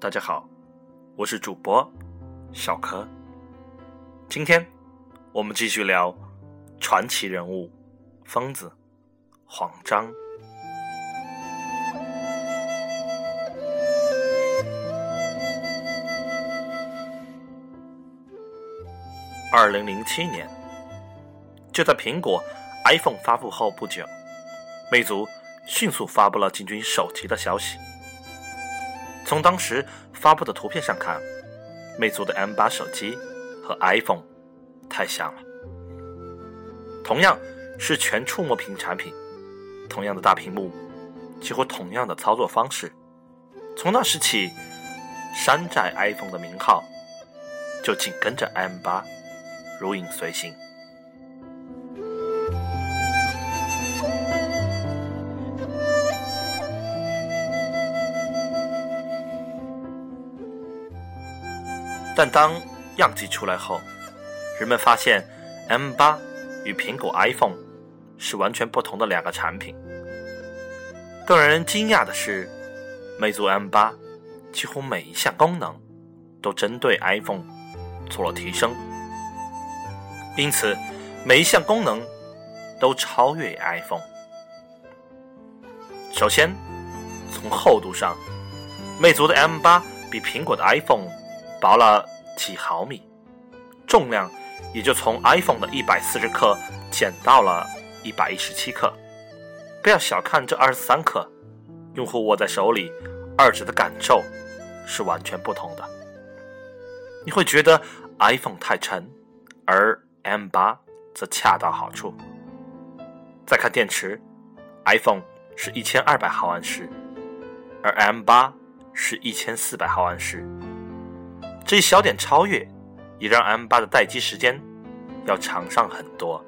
大家好，我是主播小柯。今天我们继续聊传奇人物疯子黄章。二零零七年，就在苹果 iPhone 发布后不久，魅族迅速发布了进军手机的消息。从当时发布的图片上看，魅族的 M8 手机和 iPhone 太像了。同样是全触摸屏产品，同样的大屏幕，几乎同样的操作方式。从那时起，山寨 iPhone 的名号就紧跟着 M8 如影随形。但当样机出来后，人们发现 M8 与苹果 iPhone 是完全不同的两个产品。更让人惊讶的是，魅族 M8 几乎每一项功能都针对 iPhone 做了提升，因此每一项功能都超越 iPhone。首先，从厚度上，魅族的 M8 比苹果的 iPhone 薄了几毫米，重量也就从 iPhone 的一百四十克减到了一百一十七克。不要小看这二十三克，用户握在手里，二者的感受是完全不同的。你会觉得 iPhone 太沉，而 M8 则恰到好处。再看电池，iPhone 是一千二百毫安时，而 M8 是一千四百毫安时。这一小点超越，也让 M8 的待机时间要长上很多。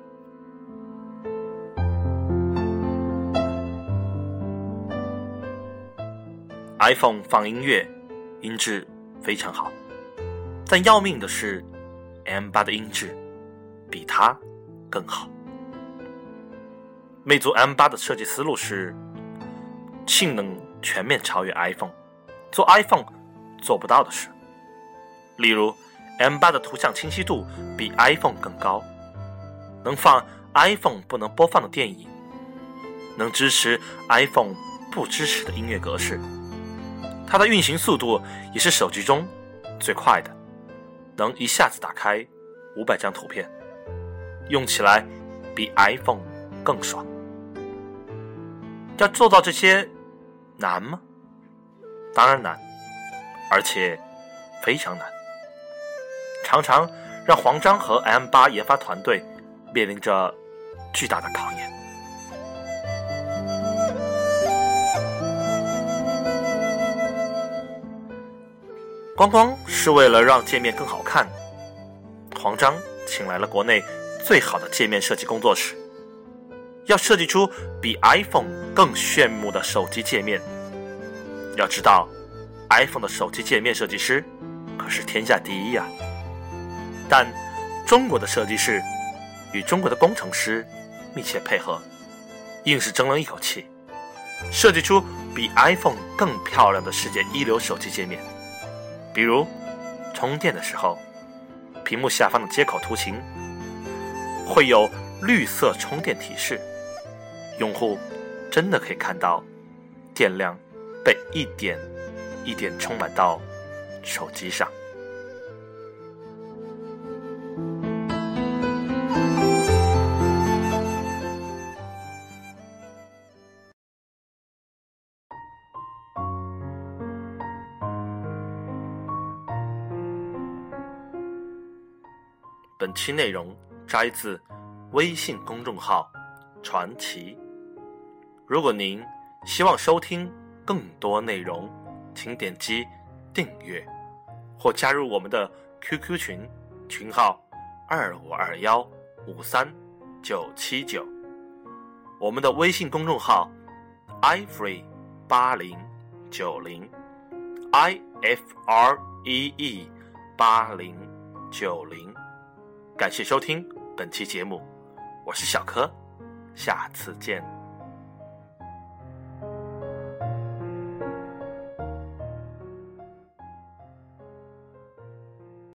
iPhone 放音乐，音质非常好，但要命的是，M8 的音质比它更好。魅族 M8 的设计思路是，性能全面超越 iPhone，做 iPhone 做不到的事。例如，M8 的图像清晰度比 iPhone 更高，能放 iPhone 不能播放的电影，能支持 iPhone 不支持的音乐格式。它的运行速度也是手机中最快的，能一下子打开五百张图片，用起来比 iPhone 更爽。要做到这些难吗？当然难，而且非常难。常常让黄章和 M8 研发团队面临着巨大的考验。光光是为了让界面更好看，黄章请来了国内最好的界面设计工作室，要设计出比 iPhone 更炫目的手机界面。要知道，iPhone 的手机界面设计师可是天下第一呀。但中国的设计师与中国的工程师密切配合，硬是争了一口气，设计出比 iPhone 更漂亮的世界一流手机界面。比如，充电的时候，屏幕下方的接口图形会有绿色充电提示，用户真的可以看到电量被一点一点充满到手机上。本期内容摘自微信公众号“传奇”。如果您希望收听更多内容，请点击订阅或加入我们的 QQ 群，群号二五二幺五三九七九。我们的微信公众号 ifree 八零九零 i f r e e 八零九零。感谢收听本期节目，我是小柯，下次见。